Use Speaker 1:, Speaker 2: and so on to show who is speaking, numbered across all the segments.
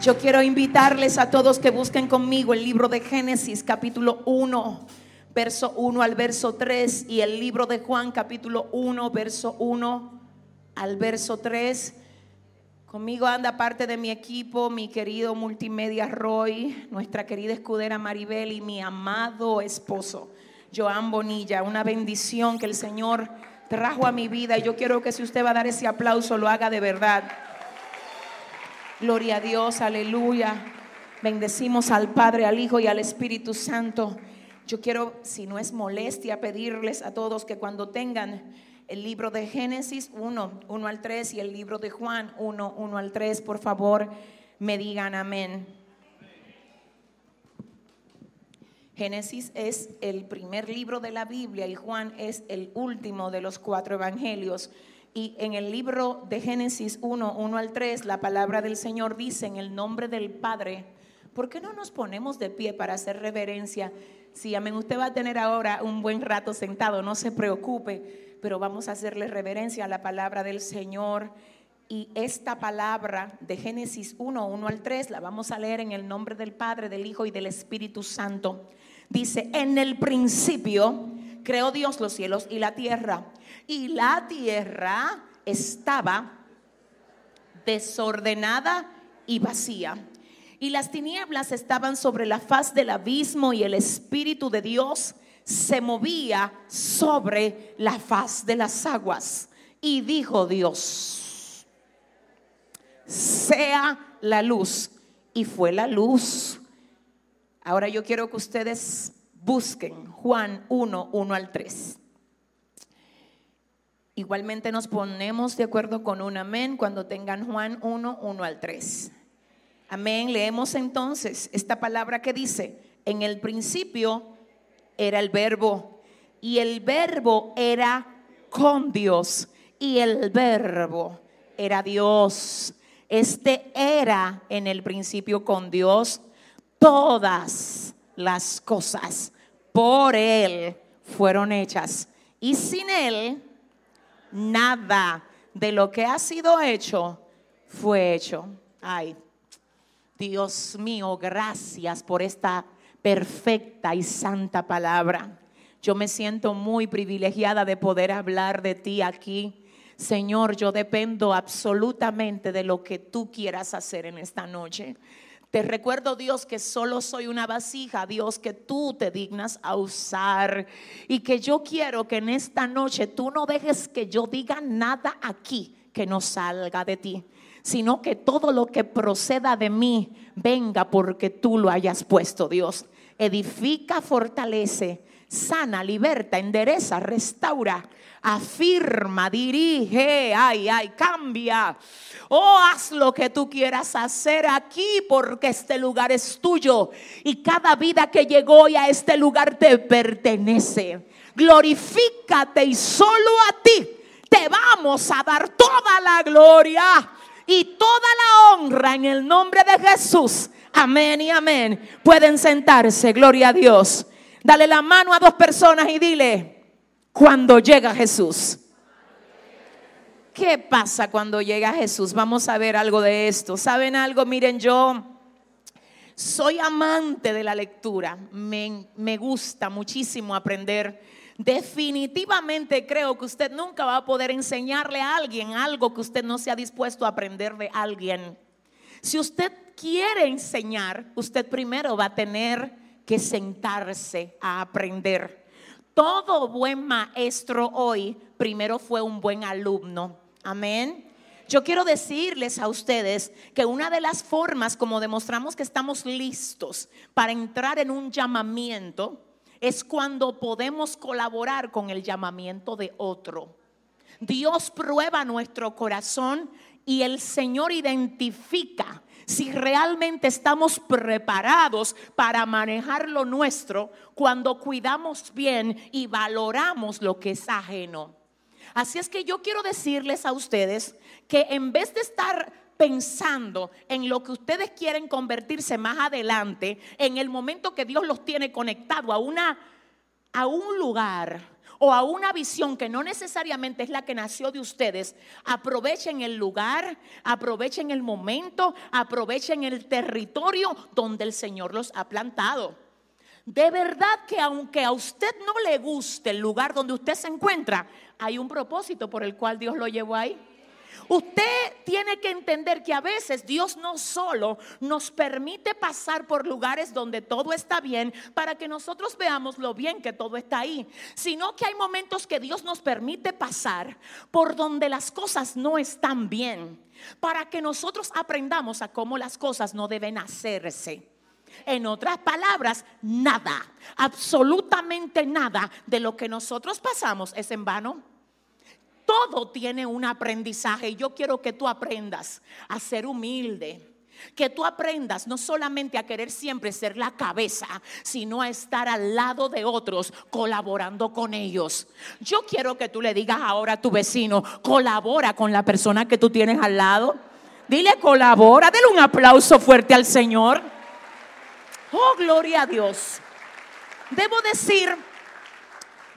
Speaker 1: Yo quiero invitarles a todos que busquen conmigo el libro de Génesis capítulo 1, verso 1 al verso 3 y el libro de Juan capítulo 1, verso 1 al verso 3. Conmigo anda parte de mi equipo, mi querido multimedia Roy, nuestra querida escudera Maribel y mi amado esposo, Joan Bonilla. Una bendición que el Señor trajo a mi vida. Y yo quiero que si usted va a dar ese aplauso, lo haga de verdad. Gloria a Dios, aleluya. Bendecimos al Padre, al Hijo y al Espíritu Santo. Yo quiero, si no es molestia, pedirles a todos que cuando tengan el libro de Génesis 1, 1 al 3 y el libro de Juan 1, 1 al 3, por favor, me digan amén. Génesis es el primer libro de la Biblia y Juan es el último de los cuatro evangelios. Y en el libro de Génesis 1, 1 al 3, la palabra del Señor dice en el nombre del Padre, ¿por qué no nos ponemos de pie para hacer reverencia? Si amén, usted va a tener ahora un buen rato sentado, no se preocupe pero vamos a hacerle reverencia a la palabra del Señor. Y esta palabra de Génesis 1, 1 al 3, la vamos a leer en el nombre del Padre, del Hijo y del Espíritu Santo. Dice, en el principio creó Dios los cielos y la tierra. Y la tierra estaba desordenada y vacía. Y las tinieblas estaban sobre la faz del abismo y el Espíritu de Dios se movía sobre la faz de las aguas. Y dijo Dios, sea la luz. Y fue la luz. Ahora yo quiero que ustedes busquen Juan 1, 1 al 3. Igualmente nos ponemos de acuerdo con un amén cuando tengan Juan 1, 1 al 3. Amén. Leemos entonces esta palabra que dice, en el principio era el verbo y el verbo era con Dios y el verbo era Dios. Este era en el principio con Dios todas las cosas por Él fueron hechas y sin Él nada de lo que ha sido hecho fue hecho. Ay, Dios mío, gracias por esta perfecta y santa palabra. Yo me siento muy privilegiada de poder hablar de ti aquí. Señor, yo dependo absolutamente de lo que tú quieras hacer en esta noche. Te recuerdo, Dios, que solo soy una vasija, Dios, que tú te dignas a usar. Y que yo quiero que en esta noche tú no dejes que yo diga nada aquí que no salga de ti, sino que todo lo que proceda de mí venga porque tú lo hayas puesto, Dios. Edifica, fortalece, sana, liberta, endereza, restaura, afirma, dirige, ay, ay, cambia. Oh, haz lo que tú quieras hacer aquí porque este lugar es tuyo y cada vida que llegó y a este lugar te pertenece. Glorifícate y solo a ti te vamos a dar toda la gloria y toda la honra en el nombre de Jesús. Amén y amén. Pueden sentarse, gloria a Dios. Dale la mano a dos personas y dile, cuando llega Jesús. ¿Qué pasa cuando llega Jesús? Vamos a ver algo de esto. ¿Saben algo? Miren, yo soy amante de la lectura. Me, me gusta muchísimo aprender. Definitivamente creo que usted nunca va a poder enseñarle a alguien algo que usted no sea dispuesto a aprender de alguien. Si usted quiere enseñar, usted primero va a tener que sentarse a aprender. Todo buen maestro hoy primero fue un buen alumno. Amén. Yo quiero decirles a ustedes que una de las formas como demostramos que estamos listos para entrar en un llamamiento es cuando podemos colaborar con el llamamiento de otro. Dios prueba nuestro corazón y el Señor identifica si realmente estamos preparados para manejar lo nuestro cuando cuidamos bien y valoramos lo que es ajeno. Así es que yo quiero decirles a ustedes que en vez de estar pensando en lo que ustedes quieren convertirse más adelante, en el momento que Dios los tiene conectado a una a un lugar o a una visión que no necesariamente es la que nació de ustedes, aprovechen el lugar, aprovechen el momento, aprovechen el territorio donde el Señor los ha plantado. De verdad que aunque a usted no le guste el lugar donde usted se encuentra, hay un propósito por el cual Dios lo llevó ahí. Usted tiene que entender que a veces Dios no solo nos permite pasar por lugares donde todo está bien para que nosotros veamos lo bien que todo está ahí, sino que hay momentos que Dios nos permite pasar por donde las cosas no están bien, para que nosotros aprendamos a cómo las cosas no deben hacerse. En otras palabras, nada, absolutamente nada de lo que nosotros pasamos es en vano todo tiene un aprendizaje. Y yo quiero que tú aprendas a ser humilde. Que tú aprendas no solamente a querer siempre ser la cabeza, sino a estar al lado de otros, colaborando con ellos. Yo quiero que tú le digas ahora a tu vecino, colabora con la persona que tú tienes al lado. Dile, colabora, dale un aplauso fuerte al Señor. Oh, gloria a Dios. Debo decir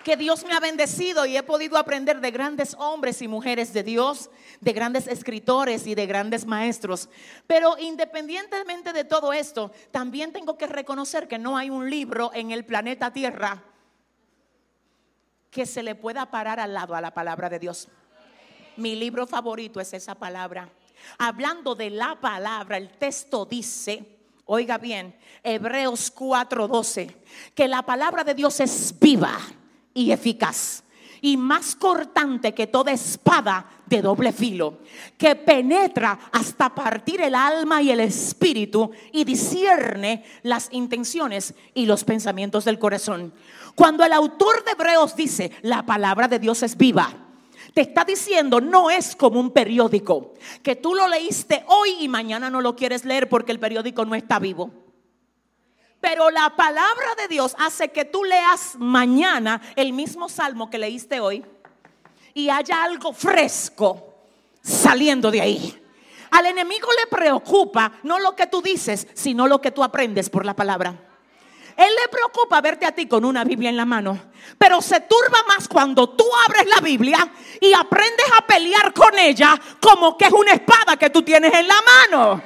Speaker 1: que Dios me ha bendecido y he podido aprender de grandes hombres y mujeres de Dios, de grandes escritores y de grandes maestros. Pero independientemente de todo esto, también tengo que reconocer que no hay un libro en el planeta Tierra que se le pueda parar al lado a la palabra de Dios. Mi libro favorito es esa palabra. Hablando de la palabra, el texto dice, oiga bien, Hebreos 4:12, que la palabra de Dios es viva y eficaz y más cortante que toda espada de doble filo, que penetra hasta partir el alma y el espíritu y discierne las intenciones y los pensamientos del corazón. Cuando el autor de Hebreos dice, la palabra de Dios es viva, te está diciendo, no es como un periódico, que tú lo leíste hoy y mañana no lo quieres leer porque el periódico no está vivo. Pero la palabra de Dios hace que tú leas mañana el mismo salmo que leíste hoy y haya algo fresco saliendo de ahí. Al enemigo le preocupa no lo que tú dices, sino lo que tú aprendes por la palabra. Él le preocupa verte a ti con una Biblia en la mano, pero se turba más cuando tú abres la Biblia y aprendes a pelear con ella como que es una espada que tú tienes en la mano.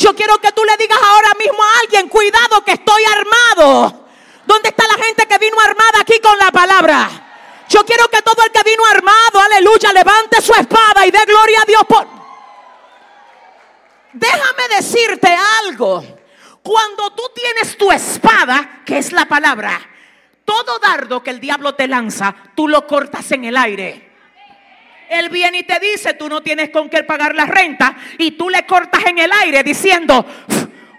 Speaker 1: Yo quiero que tú le digas ahora mismo a alguien, cuidado que estoy armado. ¿Dónde está la gente que vino armada aquí con la palabra? Yo quiero que todo el que vino armado, aleluya, levante su espada y dé gloria a Dios. Déjame decirte algo. Cuando tú tienes tu espada, que es la palabra, todo dardo que el diablo te lanza, tú lo cortas en el aire. Él viene y te dice, tú no tienes con qué pagar la renta y tú le cortas en el aire diciendo,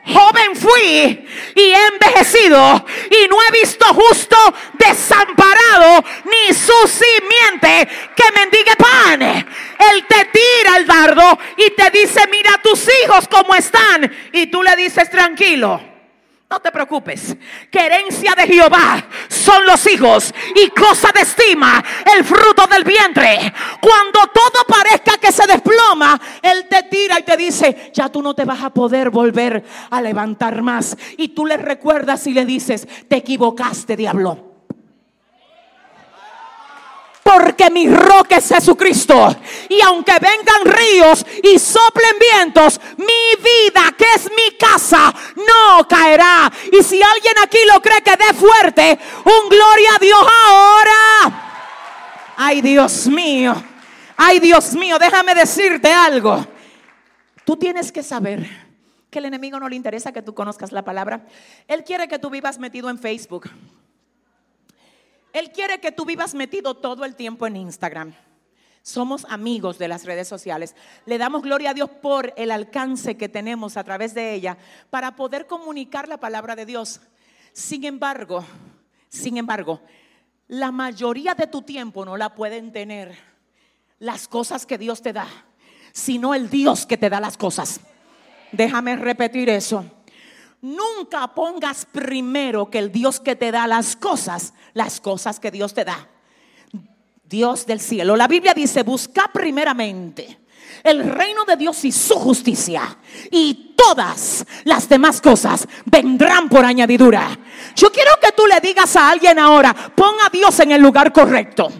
Speaker 1: joven fui y he envejecido y no he visto justo desamparado ni su simiente que mendigue pan. Él te tira el dardo y te dice, mira tus hijos cómo están. Y tú le dices, tranquilo no te preocupes, que herencia de Jehová son los hijos y cosa de estima el fruto del vientre. Cuando todo parezca que se desploma, Él te tira y te dice, ya tú no te vas a poder volver a levantar más. Y tú le recuerdas y le dices, te equivocaste, diablo porque mi roca es Jesucristo. Y aunque vengan ríos y soplen vientos, mi vida, que es mi casa, no caerá. Y si alguien aquí lo cree que dé fuerte, un gloria a Dios ahora. Ay, Dios mío. Ay, Dios mío, déjame decirte algo. Tú tienes que saber que el enemigo no le interesa que tú conozcas la palabra. Él quiere que tú vivas metido en Facebook. Él quiere que tú vivas metido todo el tiempo en Instagram. Somos amigos de las redes sociales. Le damos gloria a Dios por el alcance que tenemos a través de ella para poder comunicar la palabra de Dios. Sin embargo, sin embargo, la mayoría de tu tiempo no la pueden tener las cosas que Dios te da, sino el Dios que te da las cosas. Déjame repetir eso. Nunca pongas primero que el Dios que te da las cosas, las cosas que Dios te da. Dios del cielo. La Biblia dice, busca primeramente el reino de Dios y su justicia. Y todas las demás cosas vendrán por añadidura. Yo quiero que tú le digas a alguien ahora, pon a Dios en el lugar correcto.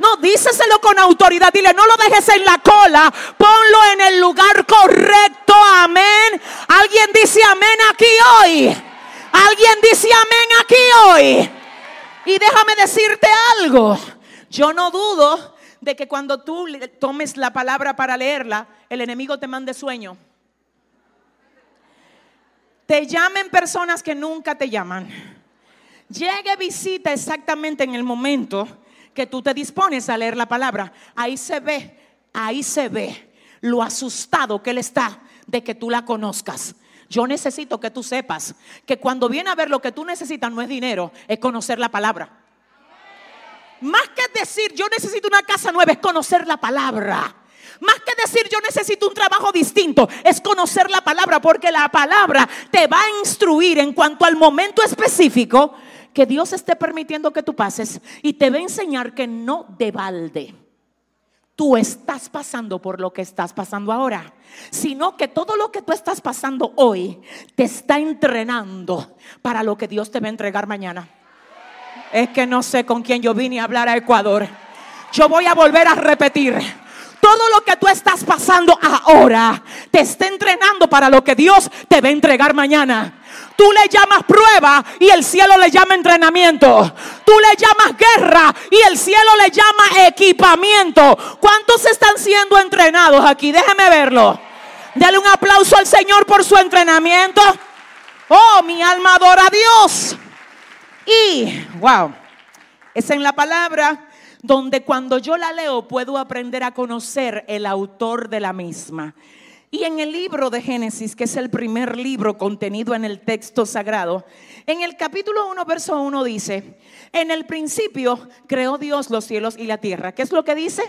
Speaker 1: No, díceselo con autoridad. Dile, no lo dejes en la cola. Ponlo en el lugar correcto. Amén. Alguien dice amén aquí hoy. Alguien dice amén aquí hoy. Y déjame decirte algo. Yo no dudo de que cuando tú tomes la palabra para leerla, el enemigo te mande sueño. Te llamen personas que nunca te llaman. Llegue visita exactamente en el momento que tú te dispones a leer la palabra. Ahí se ve, ahí se ve lo asustado que él está de que tú la conozcas. Yo necesito que tú sepas que cuando viene a ver lo que tú necesitas no es dinero, es conocer la palabra. Más que decir yo necesito una casa nueva, es conocer la palabra. Más que decir yo necesito un trabajo distinto, es conocer la palabra, porque la palabra te va a instruir en cuanto al momento específico que Dios esté permitiendo que tú pases y te va a enseñar que no de balde tú estás pasando por lo que estás pasando ahora, sino que todo lo que tú estás pasando hoy te está entrenando para lo que Dios te va a entregar mañana. Es que no sé con quién yo vine a hablar a Ecuador. Yo voy a volver a repetir. Todo lo que tú estás pasando ahora te está entrenando para lo que Dios te va a entregar mañana. Tú le llamas prueba y el cielo le llama entrenamiento. Tú le llamas guerra y el cielo le llama equipamiento. ¿Cuántos están siendo entrenados aquí? Déjeme verlo. Dale un aplauso al Señor por su entrenamiento. Oh, mi alma adora a Dios. Y, wow, es en la palabra donde cuando yo la leo puedo aprender a conocer el autor de la misma. Y en el libro de Génesis, que es el primer libro contenido en el texto sagrado, en el capítulo 1, verso 1 dice, en el principio creó Dios los cielos y la tierra. ¿Qué es lo que dice?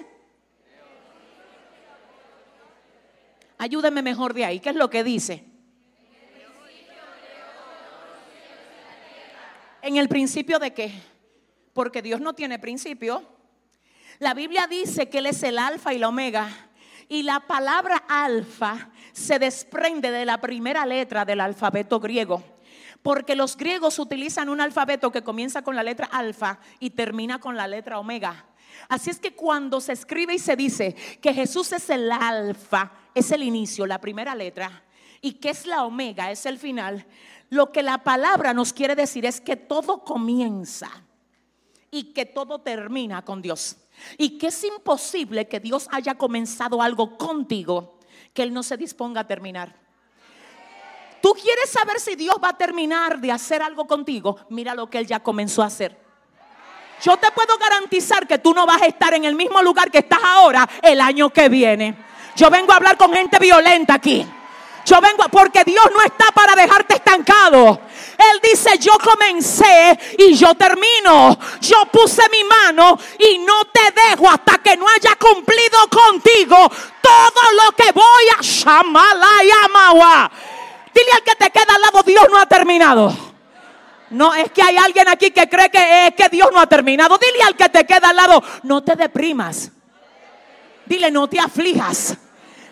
Speaker 1: Ayúdeme mejor de ahí. ¿Qué es lo que dice? ¿En el principio de qué? Porque Dios no tiene principio. La Biblia dice que Él es el alfa y la omega y la palabra alfa se desprende de la primera letra del alfabeto griego. Porque los griegos utilizan un alfabeto que comienza con la letra alfa y termina con la letra omega. Así es que cuando se escribe y se dice que Jesús es el alfa, es el inicio, la primera letra, y que es la omega, es el final, lo que la palabra nos quiere decir es que todo comienza y que todo termina con Dios. Y que es imposible que Dios haya comenzado algo contigo que Él no se disponga a terminar. Tú quieres saber si Dios va a terminar de hacer algo contigo. Mira lo que Él ya comenzó a hacer. Yo te puedo garantizar que tú no vas a estar en el mismo lugar que estás ahora el año que viene. Yo vengo a hablar con gente violenta aquí. Yo vengo porque Dios no está para dejarte estancado. Él dice, yo comencé y yo termino. Yo puse mi mano y no te dejo hasta que no haya cumplido contigo todo lo que voy a Dile al que te queda al lado, Dios no ha terminado. No, es que hay alguien aquí que cree que es que Dios no ha terminado. Dile al que te queda al lado, no te deprimas. Dile, no te aflijas.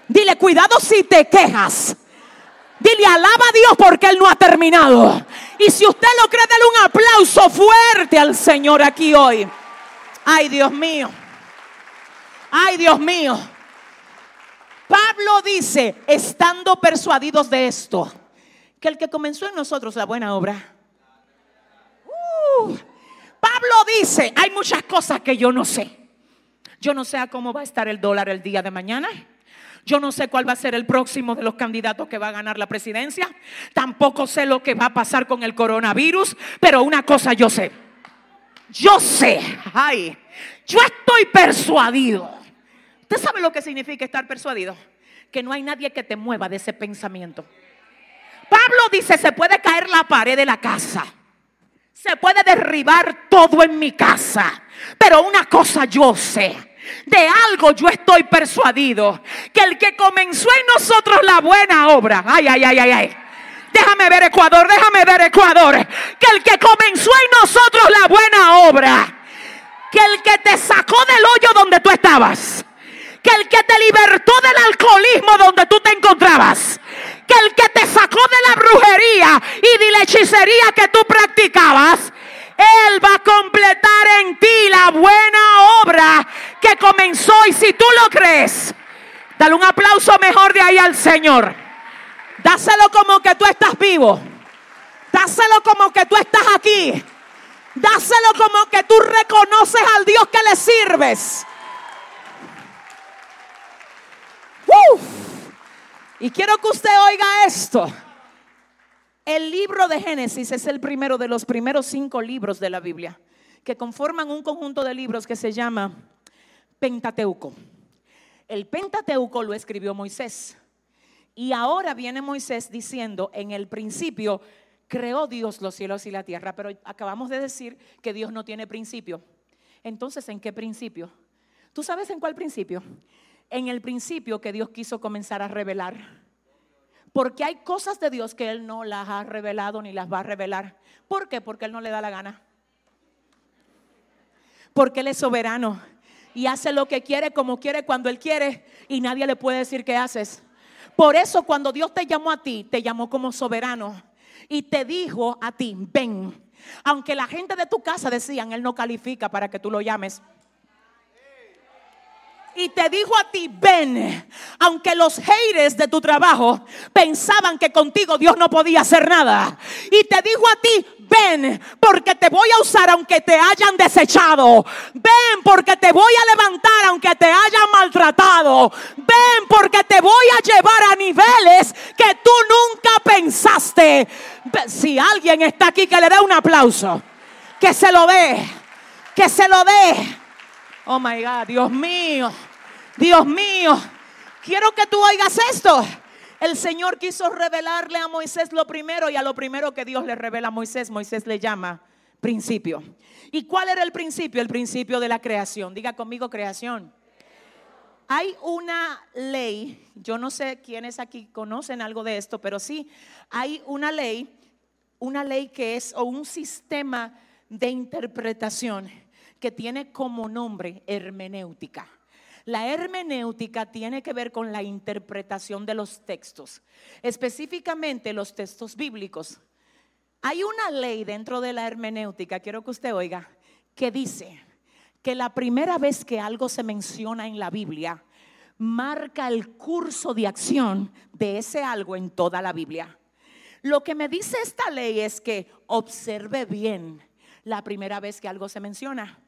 Speaker 1: Dile, cuidado si te quejas. Dile, alaba a Dios porque Él no ha terminado. Y si usted lo cree, dale un aplauso fuerte al Señor aquí hoy. Ay, Dios mío. Ay, Dios mío. Pablo dice, estando persuadidos de esto, que el que comenzó en nosotros la buena obra. Uh, Pablo dice, hay muchas cosas que yo no sé. Yo no sé a cómo va a estar el dólar el día de mañana. Yo no sé cuál va a ser el próximo de los candidatos que va a ganar la presidencia. Tampoco sé lo que va a pasar con el coronavirus. Pero una cosa yo sé. Yo sé. Ay, yo estoy persuadido. ¿Usted sabe lo que significa estar persuadido? Que no hay nadie que te mueva de ese pensamiento. Pablo dice, se puede caer la pared de la casa. Se puede derribar todo en mi casa. Pero una cosa yo sé De algo yo estoy persuadido. Que el que comenzó en nosotros la buena obra. Ay, ay, ay, ay, ay. Déjame ver Ecuador, déjame ver Ecuador. Que el que comenzó en nosotros la buena obra. Que el que te sacó del hoyo donde tú estabas. Que el que te libertó del alcoholismo donde tú te encontrabas. Que el que te sacó de la brujería y de la hechicería que tú practicabas él va a completar en ti la buena obra que comenzó. Y si tú lo crees, dale un aplauso mejor de ahí al Señor. Dáselo como que tú estás vivo. Dáselo como que tú estás aquí. Dáselo como que tú reconoces al Dios que le sirves. Y quiero que usted oiga esto. El libro de Génesis es el primero de los primeros cinco libros de la Biblia, que conforman un conjunto de libros que se llama Pentateuco. El Pentateuco lo escribió Moisés. Y ahora viene Moisés diciendo, en el principio creó Dios los cielos y la tierra, pero acabamos de decir que Dios no tiene principio. Entonces, ¿en qué principio? ¿Tú sabes en cuál principio? En el principio que Dios quiso comenzar a revelar porque hay cosas de Dios que Él no las ha revelado ni las va a revelar. ¿Por qué? Porque Él no le da la gana. Porque Él es soberano y hace lo que quiere, como quiere, cuando Él quiere y nadie le puede decir qué haces. Por eso cuando Dios te llamó a ti, te llamó como soberano y te dijo a ti, ven. Aunque la gente de tu casa decían, Él no califica para que tú lo llames y te dijo a ti, ven, aunque los haters de tu trabajo pensaban que contigo Dios no podía hacer nada. Y te dijo a ti, ven, porque te voy a usar aunque te hayan desechado. Ven, porque te voy a levantar aunque te hayan maltratado. Ven, porque te voy a llevar a niveles que tú nunca pensaste. Si alguien está aquí que le dé un aplauso, que se lo dé, que se lo dé. Oh my God, Dios mío. Dios mío, quiero que tú oigas esto. El Señor quiso revelarle a Moisés lo primero y a lo primero que Dios le revela a Moisés, Moisés le llama principio. ¿Y cuál era el principio? El principio de la creación. Diga conmigo creación. Hay una ley, yo no sé quiénes aquí conocen algo de esto, pero sí, hay una ley, una ley que es o un sistema de interpretación que tiene como nombre hermenéutica. La hermenéutica tiene que ver con la interpretación de los textos, específicamente los textos bíblicos. Hay una ley dentro de la hermenéutica, quiero que usted oiga, que dice que la primera vez que algo se menciona en la Biblia, marca el curso de acción de ese algo en toda la Biblia. Lo que me dice esta ley es que observe bien la primera vez que algo se menciona.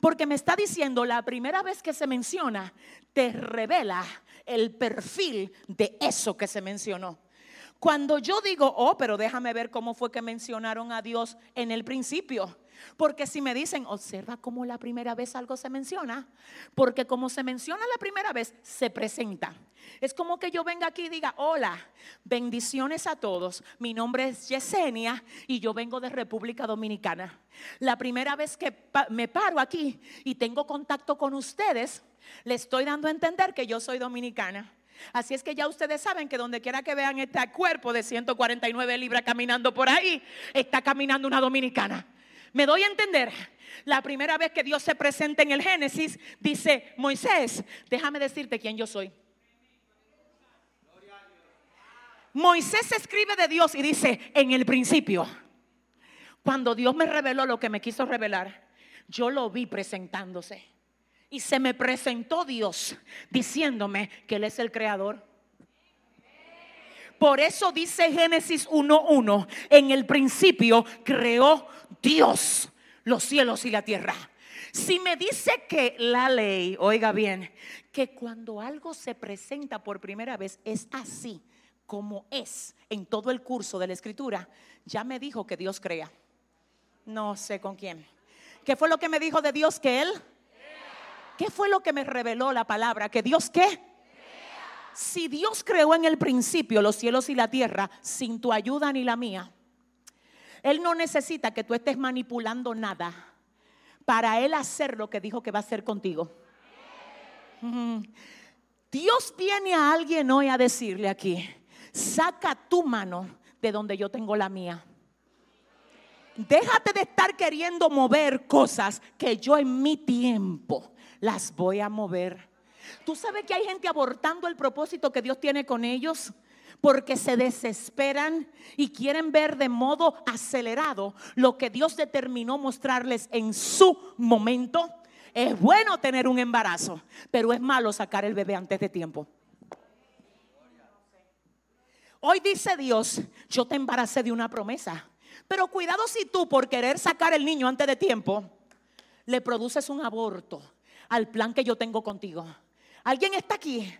Speaker 1: Porque me está diciendo, la primera vez que se menciona, te revela el perfil de eso que se mencionó. Cuando yo digo, oh, pero déjame ver cómo fue que mencionaron a Dios en el principio. Porque si me dicen, observa cómo la primera vez algo se menciona, porque como se menciona la primera vez, se presenta. Es como que yo venga aquí y diga, hola, bendiciones a todos. Mi nombre es Yesenia y yo vengo de República Dominicana. La primera vez que me paro aquí y tengo contacto con ustedes, le estoy dando a entender que yo soy dominicana. Así es que ya ustedes saben que donde quiera que vean este cuerpo de 149 libras caminando por ahí, está caminando una dominicana. Me doy a entender. La primera vez que Dios se presenta en el Génesis, dice, Moisés, déjame decirte quién yo soy. Moisés escribe de Dios y dice, en el principio, cuando Dios me reveló lo que me quiso revelar, yo lo vi presentándose. Y se me presentó Dios diciéndome que Él es el creador. Por eso dice Génesis 1.1, en el principio creó Dios los cielos y la tierra. Si me dice que la ley, oiga bien, que cuando algo se presenta por primera vez es así como es en todo el curso de la escritura, ya me dijo que Dios crea. No sé con quién. ¿Qué fue lo que me dijo de Dios que Él? ¿Qué fue lo que me reveló la palabra? ¿Que Dios qué? Si Dios creó en el principio los cielos y la tierra sin tu ayuda ni la mía, él no necesita que tú estés manipulando nada para Él hacer lo que dijo que va a hacer contigo. Dios viene a alguien hoy a decirle aquí, saca tu mano de donde yo tengo la mía. Déjate de estar queriendo mover cosas que yo en mi tiempo las voy a mover. ¿Tú sabes que hay gente abortando el propósito que Dios tiene con ellos? Porque se desesperan y quieren ver de modo acelerado lo que Dios determinó mostrarles en su momento. Es bueno tener un embarazo, pero es malo sacar el bebé antes de tiempo. Hoy dice Dios, yo te embaracé de una promesa. Pero cuidado si tú por querer sacar el niño antes de tiempo, le produces un aborto al plan que yo tengo contigo. ¿Alguien está aquí?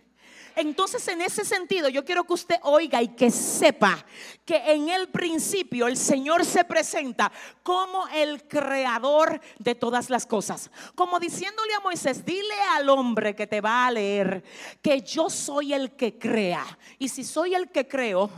Speaker 1: Entonces, en ese sentido, yo quiero que usted oiga y que sepa que en el principio el Señor se presenta como el creador de todas las cosas. Como diciéndole a Moisés, dile al hombre que te va a leer que yo soy el que crea. Y si soy el que creo,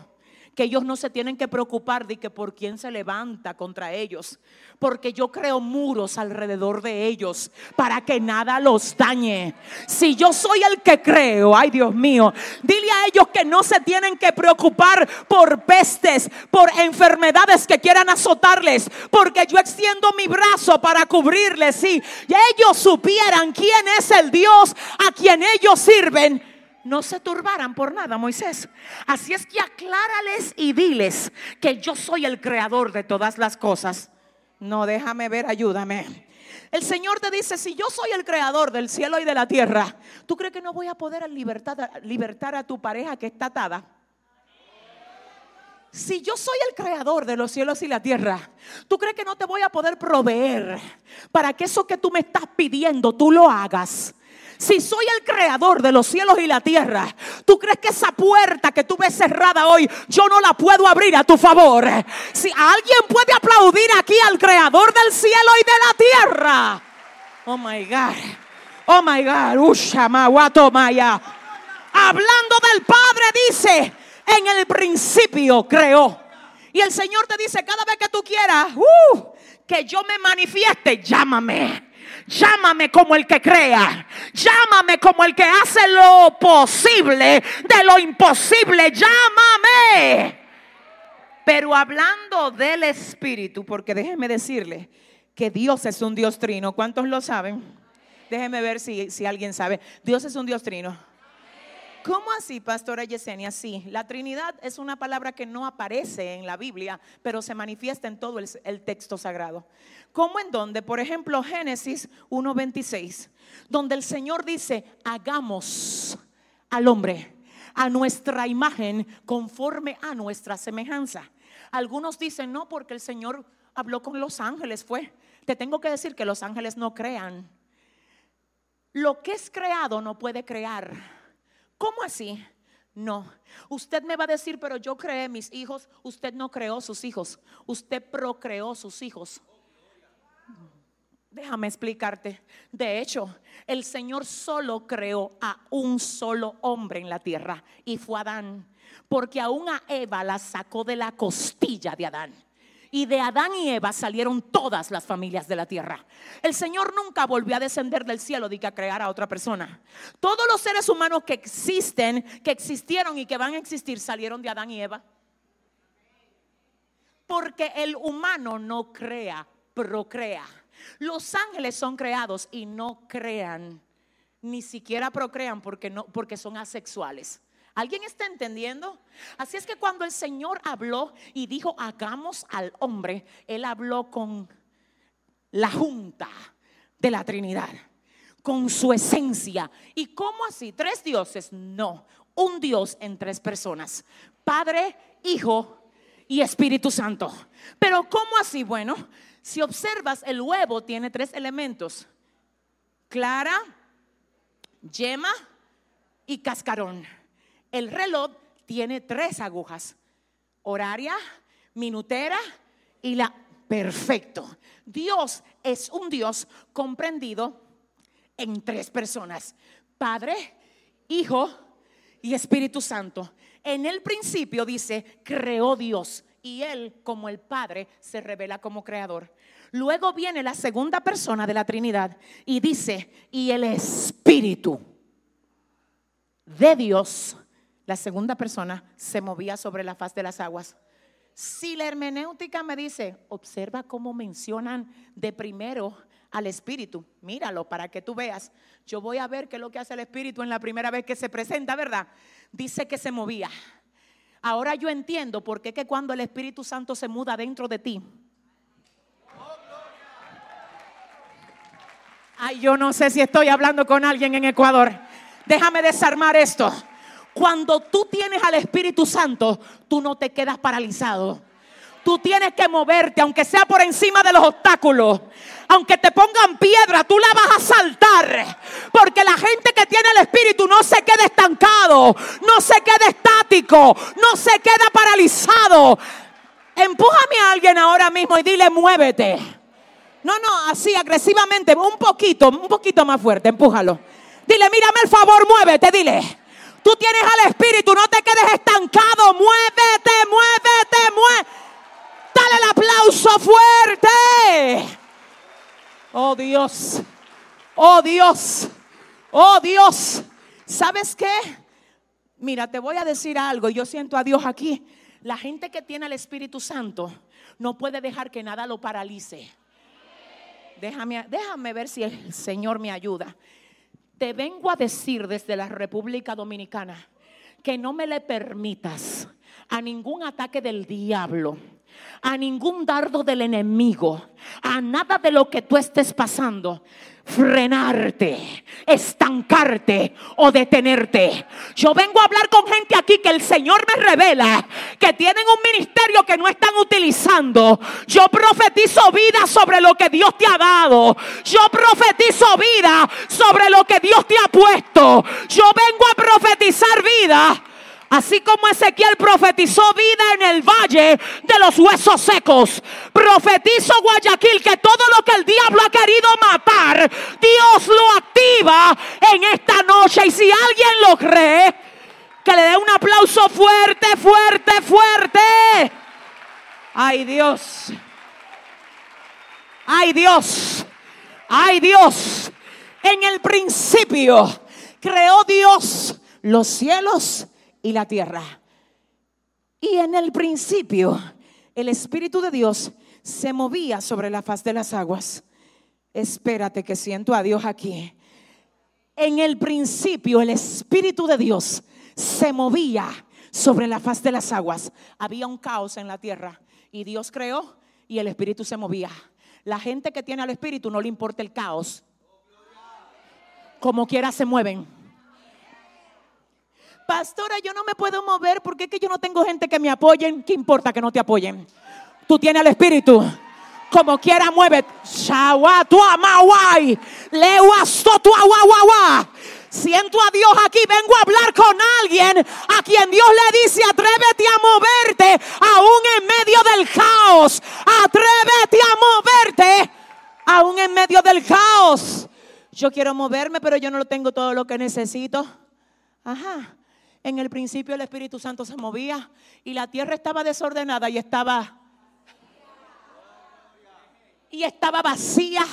Speaker 1: que ellos no se tienen que preocupar de que por quién se levanta contra ellos, porque yo creo muros alrededor de ellos para que nada los dañe. Si yo soy el que creo, ay Dios mío, dile a ellos que no se tienen que preocupar por pestes, por enfermedades que quieran azotarles, porque yo extiendo mi brazo para cubrirles. Si ellos supieran quién es el Dios a quien ellos sirven, no se turbaran por nada, Moisés. Así es que aclárales y diles que yo soy el creador de todas las cosas. No, déjame ver, ayúdame. El Señor te dice, si yo soy el creador del cielo y de la tierra, ¿tú crees que no voy a poder libertar, libertar a tu pareja que está atada? Si yo soy el creador de los cielos y la tierra, ¿tú crees que no te voy a poder proveer para que eso que tú me estás pidiendo, tú lo hagas? Si soy el creador de los cielos y la tierra, ¿tú crees que esa puerta que tú ves cerrada hoy, yo no la puedo abrir a tu favor? Si alguien puede aplaudir aquí al creador del cielo y de la tierra. Oh my God. Oh my God. Ushama, maya. Hablando del Padre dice, en el principio creó. Y el Señor te dice, cada vez que tú quieras, uh, que yo me manifieste, llámame. Llámame como el que crea. Llámame como el que hace lo posible de lo imposible. Llámame. Pero hablando del Espíritu, porque déjeme decirle que Dios es un Dios trino. ¿Cuántos lo saben? Déjeme ver si, si alguien sabe. Dios es un Dios trino. ¿Cómo así, pastora Yesenia? Sí, la Trinidad es una palabra que no aparece en la Biblia, pero se manifiesta en todo el, texto sagrado. ¿Cómo en donde? Por ejemplo, Génesis 1.26, donde el Señor dice, hagamos al hombre a nuestra imagen conforme a nuestra semejanza. Algunos dicen, no, porque el Señor habló con los ángeles, fue. Te tengo que decir que los ángeles no crean. Lo que es creado no puede crear. ¿Cómo así? No. Usted me va a decir, pero yo creé mis hijos. Usted no creó sus hijos. Usted procreó sus hijos. Déjame explicarte. De hecho, el Señor solo creó a un solo hombre en la tierra y fue Adán. Porque aún a Eva la sacó de la costilla de Adán y de Adán y Eva salieron todas las familias de la tierra. El Señor nunca volvió a descender del cielo de que a crear a otra persona. Todos los seres humanos que existen, que existieron y que van a existir salieron de Adán y Eva. Porque el humano no crea, procrea. Los ángeles son creados y no crean, ni siquiera procrean porque no porque son asexuales. ¿Alguien está entendiendo? Así es que cuando el Señor habló y dijo, hagamos al hombre, Él habló con la junta de la Trinidad, con su esencia. ¿Y cómo así? ¿Tres dioses? No, un Dios en tres personas, Padre, Hijo y Espíritu Santo. Pero ¿cómo así? Bueno, si observas, el huevo tiene tres elementos, clara, yema y cascarón. El reloj tiene tres agujas, horaria, minutera y la perfecto. Dios es un Dios comprendido en tres personas, Padre, Hijo y Espíritu Santo. En el principio dice, creó Dios y Él como el Padre se revela como creador. Luego viene la segunda persona de la Trinidad y dice, y el Espíritu de Dios, la segunda persona, se movía sobre la faz de las aguas. Si la hermenéutica me dice, observa cómo mencionan de primero al Espíritu, míralo para que tú veas. Yo voy a ver qué es lo que hace el Espíritu en la primera vez que se presenta, ¿verdad? Dice que se movía. Ahora yo entiendo por qué que cuando el Espíritu Santo se muda dentro de ti, Ay, yo no sé si estoy hablando con alguien en Ecuador. Déjame desarmar esto. Cuando tú tienes al Espíritu Santo, tú no te quedas paralizado. Tú tienes que moverte, aunque sea por encima de los obstáculos. Aunque te pongan piedra, tú la vas a saltar. Porque la gente que tiene el Espíritu no se queda estancado, no se queda estático, no se queda paralizado. Empújame a alguien ahora mismo y dile, muévete. No, no, así agresivamente, un poquito, un poquito más fuerte, empújalo. Dile, mírame el favor, muévete, dile. Tú tienes al Espíritu, no te quedes estancado. Muévete, muévete, muévete. Dale el aplauso fuerte. Oh Dios, oh Dios, oh Dios. ¿Sabes qué? Mira, te voy a decir algo. Yo siento a Dios aquí. La gente que tiene el Espíritu Santo no puede dejar que nada lo paralice. Déjame, déjame ver si el Señor me ayuda. Te vengo a decir desde la República Dominicana que no me le permitas a ningún ataque del diablo, a ningún dardo del enemigo, a nada de lo que tú estés pasando frenarte, estancarte o detenerte. Yo vengo a hablar con gente aquí que el Señor me revela que tienen un ministerio que no están utilizando. Yo profetizo vida sobre lo que Dios te ha dado. Yo profetizo vida sobre lo que Dios te ha puesto. Yo vengo a profetizar vida Así como Ezequiel profetizó vida en el valle de los huesos secos. Profetizo Guayaquil que todo lo que el diablo ha querido matar, Dios lo activa en esta noche. Y si alguien lo cree, que le dé un aplauso fuerte, fuerte, fuerte. Ay Dios. Ay Dios. Ay Dios. En el principio creó Dios los cielos y la tierra. Y en el principio el Espíritu de Dios se movía sobre la faz de las aguas. Espérate que siento a Dios aquí. En el principio el Espíritu de Dios se movía sobre la faz de las aguas. Había un caos en la tierra y Dios creó y el Espíritu se movía. La gente que tiene al Espíritu no le importa el caos. Como quiera se mueven pastora, yo no me puedo mover porque es que yo no tengo gente que me apoyen. ¿Qué importa que no te apoyen? Tú tienes el Espíritu. Como quiera, mueve. Siento a Dios aquí, vengo a hablar con alguien a quien Dios le dice, atrévete a moverte aún en medio del caos. Atrévete a moverte aún en medio del caos. Yo quiero moverme, pero yo no tengo todo lo que necesito. Ajá. En el principio el Espíritu Santo se movía y la tierra estaba desordenada y estaba y estaba vacía.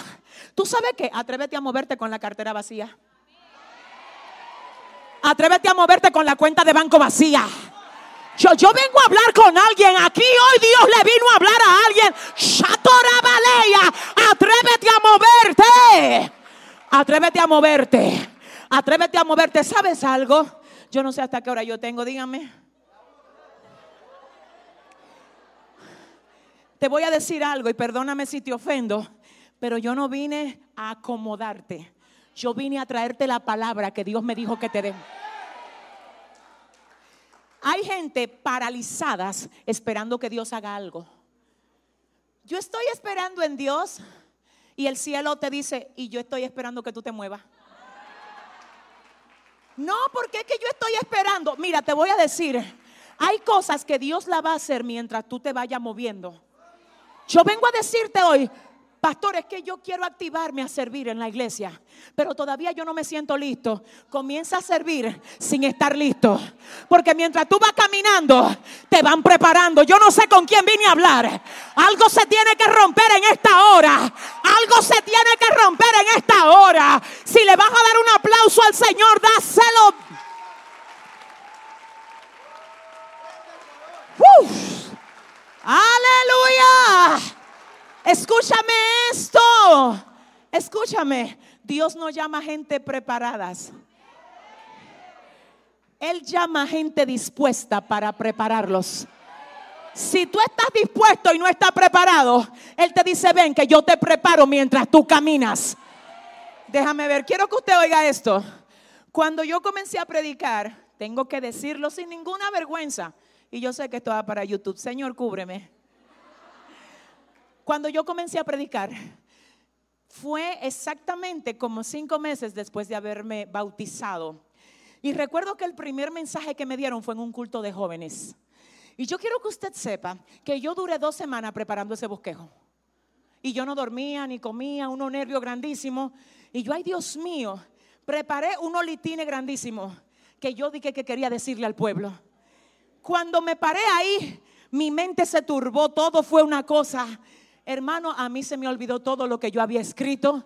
Speaker 1: ¿Tú sabes qué? Atrévete a moverte con la cartera vacía. Atrévete a moverte con la cuenta de banco vacía. Yo, yo vengo a hablar con alguien aquí. Hoy Dios le vino a hablar a alguien. Atrévete a moverte. Atrévete a moverte. Atrévete a moverte. ¿Sabes algo? Yo no sé hasta qué hora yo tengo, dígame. Te voy a decir algo y perdóname si te ofendo, pero yo no vine a acomodarte. Yo vine a traerte la palabra que Dios me dijo que te dé. Hay gente paralizadas esperando que Dios haga algo. Yo estoy esperando en Dios y el cielo te dice, y yo estoy esperando que tú te muevas. No, porque es que yo estoy esperando. Mira, te voy a decir, hay cosas que Dios la va a hacer mientras tú te vayas moviendo. Yo vengo a decirte hoy, Pastor, es que yo quiero activarme a servir en la iglesia, pero todavía yo no me siento listo. Comienza a servir sin estar listo. Porque mientras tú vas caminando, te van preparando. Yo no sé con quién vine a hablar. Algo se tiene que romper en esta hora. Algo se tiene que romper en esta hora. Si le vas a dar un aplauso al Señor, dáselo. Uf. Aleluya. Escúchame esto. Escúchame. Dios no llama gente preparadas. Él llama gente dispuesta para prepararlos. Si tú estás dispuesto y no estás preparado, Él te dice, ven que yo te preparo mientras tú caminas. Déjame ver, quiero que usted oiga esto. Cuando yo comencé a predicar, tengo que decirlo sin ninguna vergüenza. Y yo sé que esto va para YouTube. Señor, cúbreme. Cuando yo comencé a predicar, fue exactamente como cinco meses después de haberme bautizado. Y recuerdo que el primer mensaje que me dieron fue en un culto de jóvenes. Y yo quiero que usted sepa que yo duré dos semanas preparando ese bosquejo. Y yo no dormía ni comía, uno nervio grandísimo. Y yo, ay Dios mío, preparé un olitine grandísimo que yo dije que quería decirle al pueblo. Cuando me paré ahí, mi mente se turbó, todo fue una cosa. Hermano, a mí se me olvidó todo lo que yo había escrito.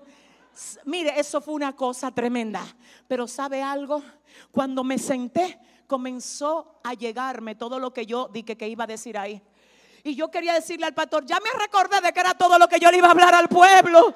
Speaker 1: Mire, eso fue una cosa tremenda. Pero ¿sabe algo? Cuando me senté, comenzó a llegarme todo lo que yo dije que iba a decir ahí. Y yo quería decirle al pastor, ya me recordé de que era todo lo que yo le iba a hablar al pueblo.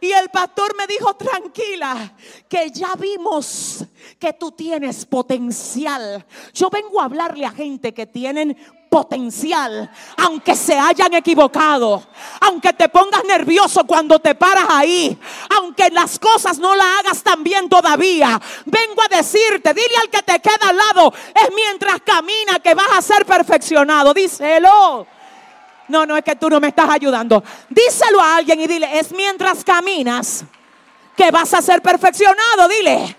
Speaker 1: Y el pastor me dijo, tranquila, que ya vimos que tú tienes potencial. Yo vengo a hablarle a gente que tienen potencial, aunque se hayan equivocado, aunque te pongas nervioso cuando te paras ahí, aunque las cosas no las hagas tan bien todavía. Vengo a decirte, dile al que te queda al lado, es mientras camina que vas a ser perfeccionado. Díselo. No, no es que tú no me estás ayudando. Díselo a alguien y dile, es mientras caminas que vas a ser perfeccionado. Dile,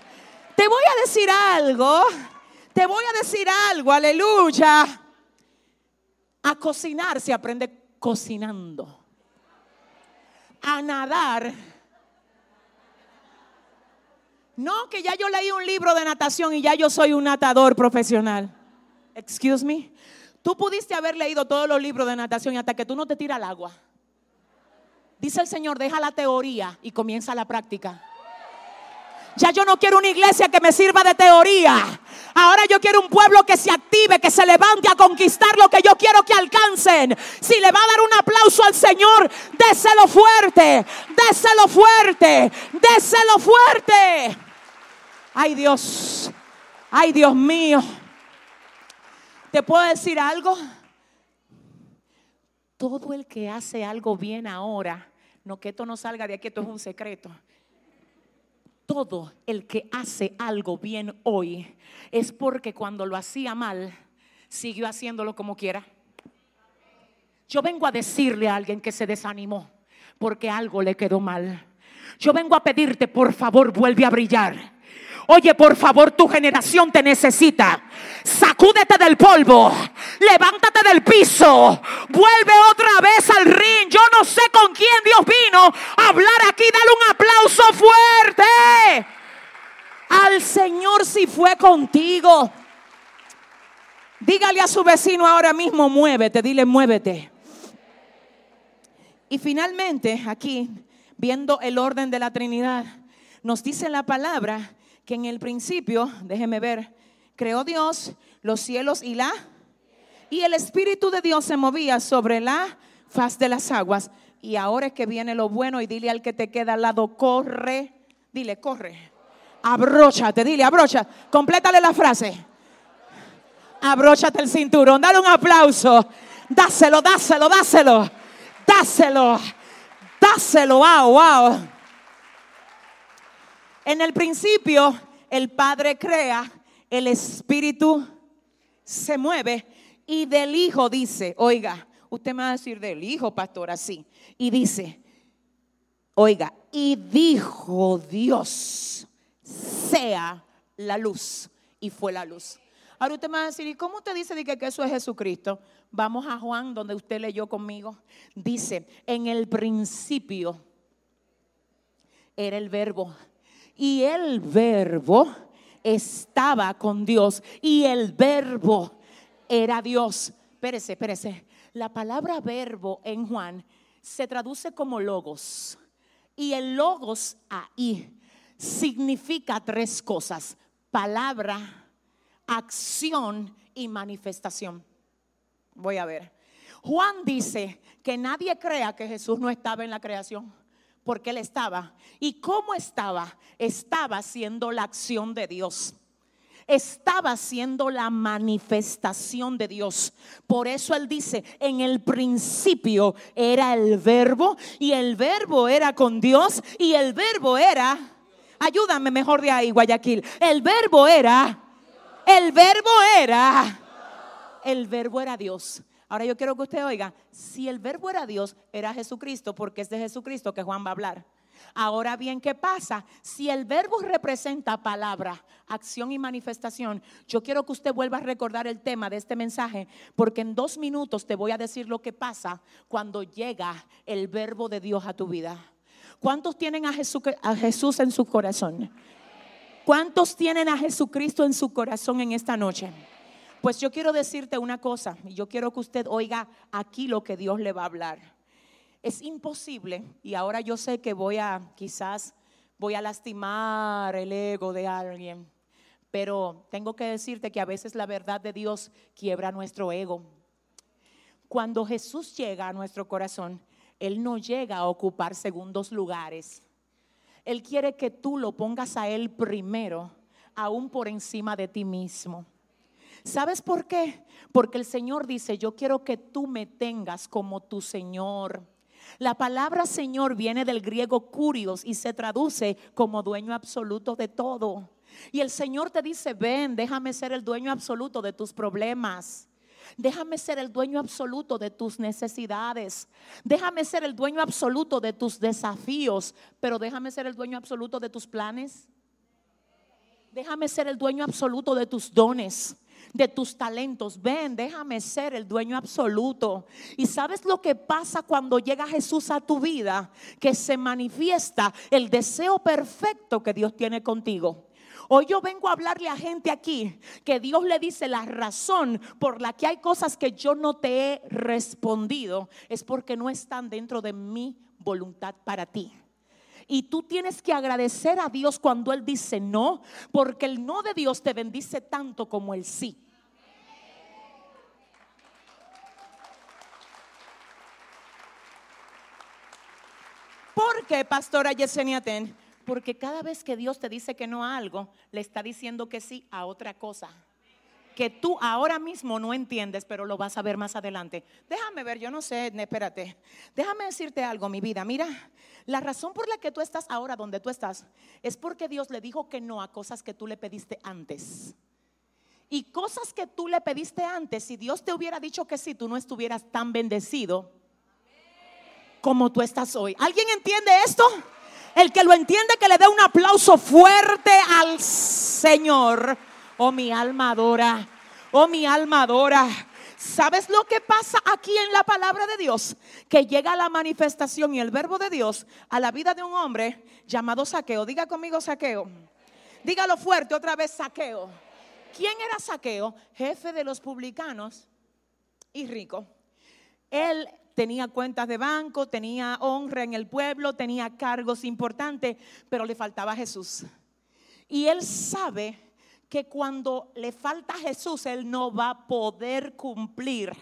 Speaker 1: te voy a decir algo. Te voy a decir algo, aleluya. A cocinar se aprende cocinando. A nadar. No, que ya yo leí un libro de natación y ya yo soy un natador profesional. Excuse me. Tú pudiste haber leído todos los libros de natación y hasta que tú no te tiras al agua. Dice el Señor, deja la teoría y comienza la práctica. Ya yo no quiero una iglesia que me sirva de teoría. Ahora yo quiero un pueblo que se active, que se levante a conquistar lo que yo quiero que alcancen. Si le va a dar un aplauso al Señor, déselo fuerte, déselo fuerte, déselo fuerte. Ay Dios, ay Dios mío. ¿Te puedo decir algo? Todo el que hace algo bien ahora, no que esto no salga de aquí, esto es un secreto. Todo el que hace algo bien hoy es porque cuando lo hacía mal, siguió haciéndolo como quiera. Yo vengo a decirle a alguien que se desanimó porque algo le quedó mal. Yo vengo a pedirte, por favor, vuelve a brillar. Oye, por favor, tu generación te necesita. Sacúdete del polvo. Levántate del piso. Vuelve otra vez al ring. Yo no sé con quién Dios vino a hablar aquí. Dale un aplauso fuerte. Al Señor si fue contigo. Dígale a su vecino ahora mismo, muévete. Dile, muévete. Y finalmente, aquí, viendo el orden de la Trinidad, nos dice la palabra que en el principio, déjeme ver, creó Dios los cielos y la y el espíritu de Dios se movía sobre la faz de las aguas. Y ahora es que viene lo bueno y dile al que te queda al lado, corre, dile, corre. Abróchate, dile, abrocha, complétale la frase. Abróchate el cinturón, dale un aplauso. Dáselo, dáselo, dáselo. Dáselo. Dáselo, wow, wow. En el principio, el Padre crea, el Espíritu se mueve y del Hijo dice, oiga, usted me va a decir del Hijo, pastor, así. Y dice, oiga, y dijo Dios, sea la luz. Y fue la luz. Ahora usted me va a decir, ¿y cómo usted dice que, que eso es Jesucristo? Vamos a Juan, donde usted leyó conmigo. Dice, en el principio era el verbo y el verbo estaba con Dios y el verbo era Dios. Espérese, espérese. La palabra verbo en Juan se traduce como logos. Y el logos ahí significa tres cosas. Palabra, acción y manifestación. Voy a ver. Juan dice que nadie crea que Jesús no estaba en la creación, porque él estaba. ¿Y cómo estaba? Estaba haciendo la acción de Dios estaba haciendo la manifestación de Dios. Por eso él dice, en el principio era el verbo y el verbo era con Dios y el verbo era, ayúdame mejor de ahí, Guayaquil, el verbo era, el verbo era, el verbo era Dios. Ahora yo quiero que usted oiga, si el verbo era Dios, era Jesucristo, porque es de Jesucristo que Juan va a hablar. Ahora bien, ¿qué pasa? Si el verbo representa palabra, acción y manifestación, yo quiero que usted vuelva a recordar el tema de este mensaje, porque en dos minutos te voy a decir lo que pasa cuando llega el verbo de Dios a tu vida. ¿Cuántos tienen a Jesús, a Jesús en su corazón? ¿Cuántos tienen a Jesucristo en su corazón en esta noche? Pues yo quiero decirte una cosa, y yo quiero que usted oiga aquí lo que Dios le va a hablar. Es imposible, y ahora yo sé que voy a, quizás voy a lastimar el ego de alguien, pero tengo que decirte que a veces la verdad de Dios quiebra nuestro ego. Cuando Jesús llega a nuestro corazón, Él no llega a ocupar segundos lugares. Él quiere que tú lo pongas a Él primero, aún por encima de ti mismo. ¿Sabes por qué? Porque el Señor dice, yo quiero que tú me tengas como tu Señor. La palabra Señor viene del griego curios y se traduce como dueño absoluto de todo. Y el Señor te dice, ven, déjame ser el dueño absoluto de tus problemas. Déjame ser el dueño absoluto de tus necesidades. Déjame ser el dueño absoluto de tus desafíos. Pero déjame ser el dueño absoluto de tus planes. Déjame ser el dueño absoluto de tus dones de tus talentos. Ven, déjame ser el dueño absoluto. Y sabes lo que pasa cuando llega Jesús a tu vida, que se manifiesta el deseo perfecto que Dios tiene contigo. Hoy yo vengo a hablarle a gente aquí que Dios le dice la razón por la que hay cosas que yo no te he respondido es porque no están dentro de mi voluntad para ti. Y tú tienes que agradecer a Dios cuando Él dice no, porque el no de Dios te bendice tanto como el sí. ¿Por qué, pastora Yesenia Ten? Porque cada vez que Dios te dice que no a algo, le está diciendo que sí a otra cosa que tú ahora mismo no entiendes, pero lo vas a ver más adelante. Déjame ver, yo no sé, espérate. Déjame decirte algo, mi vida. Mira, la razón por la que tú estás ahora donde tú estás es porque Dios le dijo que no a cosas que tú le pediste antes. Y cosas que tú le pediste antes, si Dios te hubiera dicho que sí, tú no estuvieras tan bendecido como tú estás hoy. ¿Alguien entiende esto? El que lo entiende, que le dé un aplauso fuerte al Señor. Oh, mi alma adora. Oh, mi alma adora. ¿Sabes lo que pasa aquí en la palabra de Dios? Que llega la manifestación y el verbo de Dios a la vida de un hombre llamado Saqueo. Diga conmigo Saqueo. Dígalo fuerte otra vez Saqueo. ¿Quién era Saqueo? Jefe de los publicanos y rico. Él tenía cuentas de banco, tenía honra en el pueblo, tenía cargos importantes, pero le faltaba Jesús. Y él sabe que cuando le falta Jesús, Él no va a poder cumplir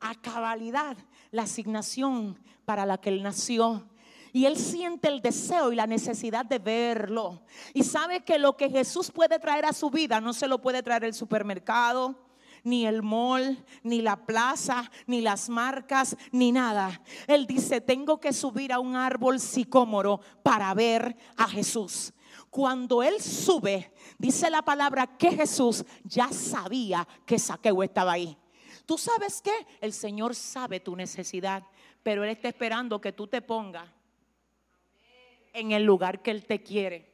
Speaker 1: a cabalidad la asignación para la que Él nació. Y Él siente el deseo y la necesidad de verlo. Y sabe que lo que Jesús puede traer a su vida no se lo puede traer el supermercado, ni el mall, ni la plaza, ni las marcas, ni nada. Él dice, tengo que subir a un árbol sicómoro para ver a Jesús. Cuando él sube, dice la palabra que Jesús ya sabía que Saqueo estaba ahí. ¿Tú sabes qué? El Señor sabe tu necesidad, pero Él está esperando que tú te pongas en el lugar que Él te quiere.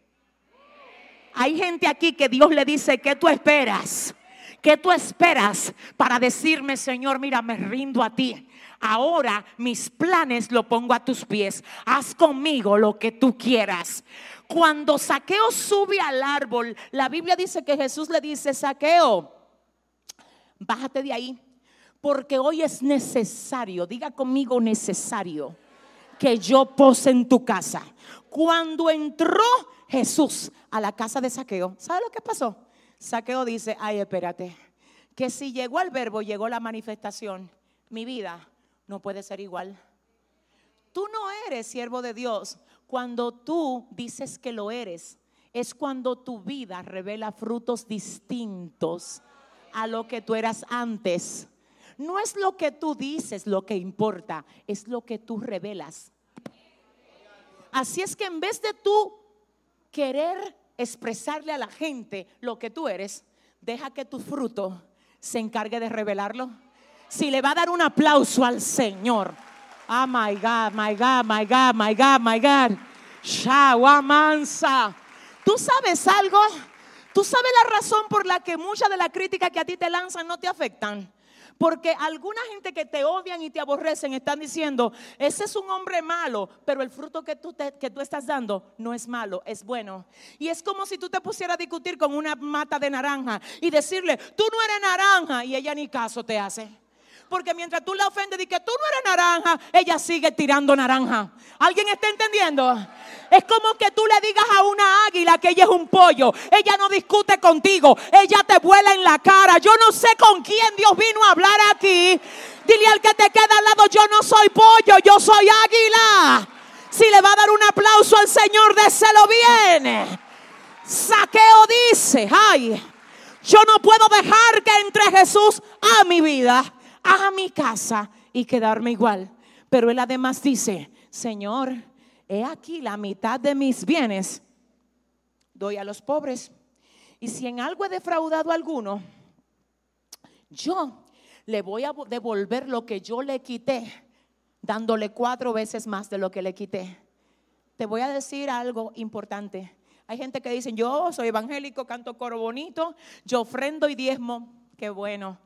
Speaker 1: Hay gente aquí que Dios le dice, ¿qué tú esperas? ¿Qué tú esperas para decirme, Señor, mira, me rindo a ti? Ahora mis planes lo pongo a tus pies. Haz conmigo lo que tú quieras. Cuando Saqueo sube al árbol, la Biblia dice que Jesús le dice, Saqueo, bájate de ahí, porque hoy es necesario, diga conmigo necesario, que yo pose en tu casa. Cuando entró Jesús a la casa de Saqueo, ¿sabe lo que pasó? Saqueo dice, ay, espérate, que si llegó al verbo, llegó la manifestación, mi vida no puede ser igual. Tú no eres siervo de Dios cuando tú dices que lo eres. Es cuando tu vida revela frutos distintos a lo que tú eras antes. No es lo que tú dices lo que importa, es lo que tú revelas. Así es que en vez de tú querer expresarle a la gente lo que tú eres, deja que tu fruto se encargue de revelarlo. Si le va a dar un aplauso al Señor. Ah, my God, my God, my God, my God, my God. Shawamansa. ¿Tú sabes algo? ¿Tú sabes la razón por la que muchas de las críticas que a ti te lanzan no te afectan? Porque alguna gente que te odian y te aborrecen están diciendo, ese es un hombre malo, pero el fruto que tú, que tú estás dando no es malo, es bueno. Y es como si tú te pusieras a discutir con una mata de naranja y decirle, tú no eres naranja y ella ni caso te hace. Porque mientras tú la ofendes y que tú no eres naranja, ella sigue tirando naranja. ¿Alguien está entendiendo? Es como que tú le digas a una águila que ella es un pollo. Ella no discute contigo. Ella te vuela en la cara. Yo no sé con quién Dios vino a hablar aquí. Dile al que te queda al lado, yo no soy pollo, yo soy águila. Si le va a dar un aplauso al Señor, déselo bien. Saqueo dice, ay, yo no puedo dejar que entre Jesús a mi vida a mi casa y quedarme igual. Pero él además dice, Señor, he aquí la mitad de mis bienes, doy a los pobres. Y si en algo he defraudado a alguno, yo le voy a devolver lo que yo le quité, dándole cuatro veces más de lo que le quité. Te voy a decir algo importante. Hay gente que dice, yo soy evangélico, canto coro bonito, yo ofrendo y diezmo. Qué bueno.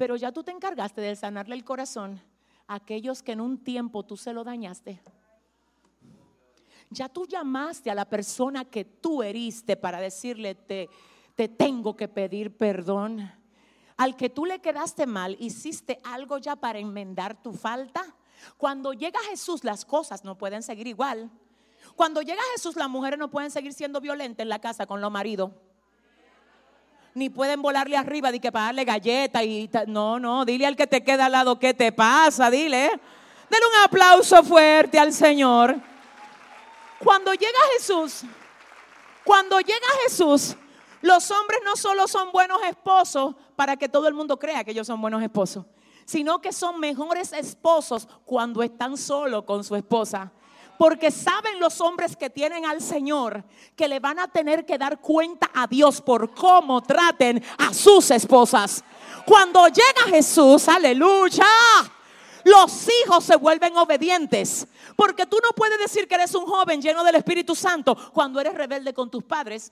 Speaker 1: Pero ya tú te encargaste de sanarle el corazón a aquellos que en un tiempo tú se lo dañaste. Ya tú llamaste a la persona que tú heriste para decirle, te, te tengo que pedir perdón. Al que tú le quedaste mal, hiciste algo ya para enmendar tu falta. Cuando llega Jesús, las cosas no pueden seguir igual. Cuando llega Jesús, las mujeres no pueden seguir siendo violentas en la casa con los maridos ni pueden volarle arriba de que para darle galleta y no, no, dile al que te queda al lado qué te pasa, dile. Denle un aplauso fuerte al Señor. Cuando llega Jesús, cuando llega Jesús, los hombres no solo son buenos esposos para que todo el mundo crea que ellos son buenos esposos, sino que son mejores esposos cuando están solos con su esposa. Porque saben los hombres que tienen al Señor que le van a tener que dar cuenta a Dios por cómo traten a sus esposas. Cuando llega Jesús, aleluya, los hijos se vuelven obedientes. Porque tú no puedes decir que eres un joven lleno del Espíritu Santo cuando eres rebelde con tus padres.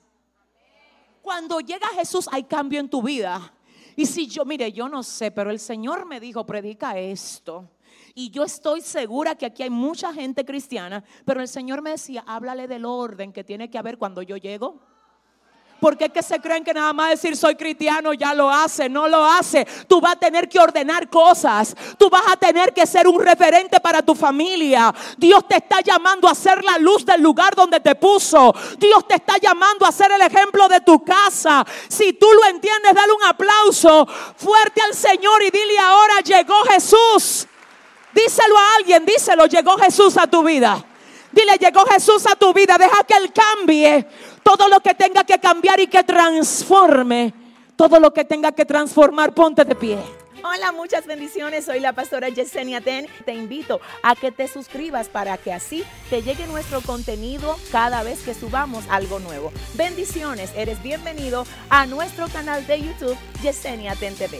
Speaker 1: Cuando llega Jesús hay cambio en tu vida. Y si yo, mire, yo no sé, pero el Señor me dijo, predica esto. Y yo estoy segura que aquí hay mucha gente cristiana, pero el Señor me decía, háblale del orden que tiene que haber cuando yo llego. Porque es que se creen que nada más decir soy cristiano ya lo hace, no lo hace. Tú vas a tener que ordenar cosas. Tú vas a tener que ser un referente para tu familia. Dios te está llamando a ser la luz del lugar donde te puso. Dios te está llamando a ser el ejemplo de tu casa. Si tú lo entiendes, dale un aplauso fuerte al Señor y dile ahora llegó Jesús. Díselo a alguien, díselo, llegó Jesús a tu vida. Dile, llegó Jesús a tu vida. Deja que Él cambie todo lo que tenga que cambiar y que transforme todo lo que tenga que transformar. Ponte de pie.
Speaker 2: Hola, muchas bendiciones. Soy la pastora Yesenia Ten. Te invito a que te suscribas para que así te llegue nuestro contenido cada vez que subamos algo nuevo. Bendiciones. Eres bienvenido a nuestro canal de YouTube Yesenia Ten TV.